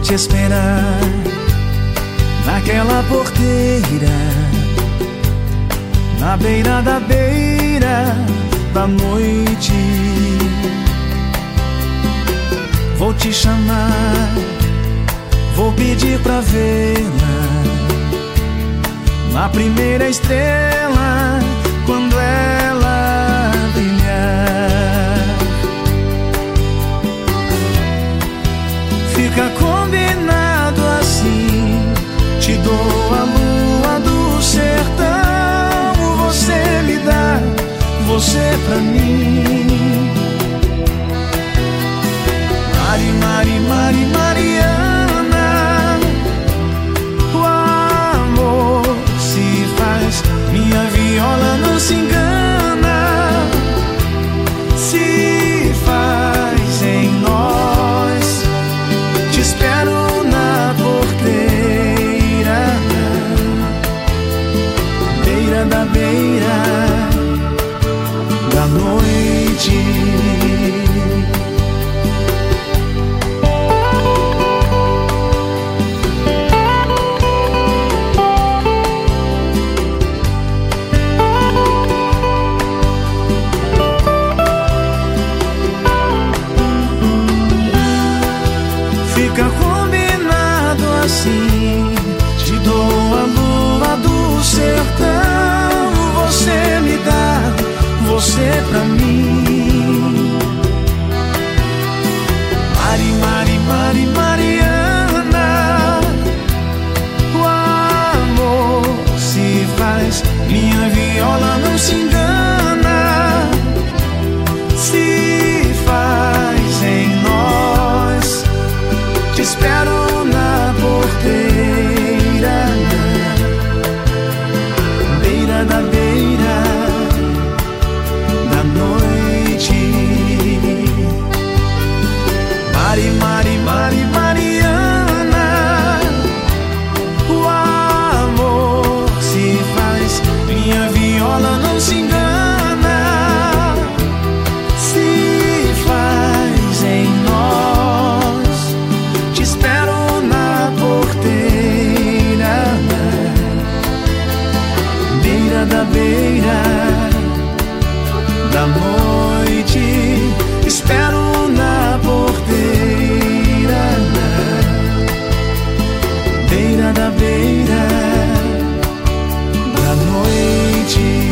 te esperar naquela porteira, na beira da beira da noite. Vou te chamar, vou pedir pra vê-la na primeira estrela quando ela dou a lua do sertão, você me dá, você pra mim. Mari, Mari, Mari, Mariana, o amor se faz, minha viola não se engana, da beira da noite. Fica combinado assim. Te dou a lua do sertão. Você pra mim. Mari, Mari, Mari, Mariana. O amor se faz. Minha viola noite. Espero na porteira, beira da beira da noite.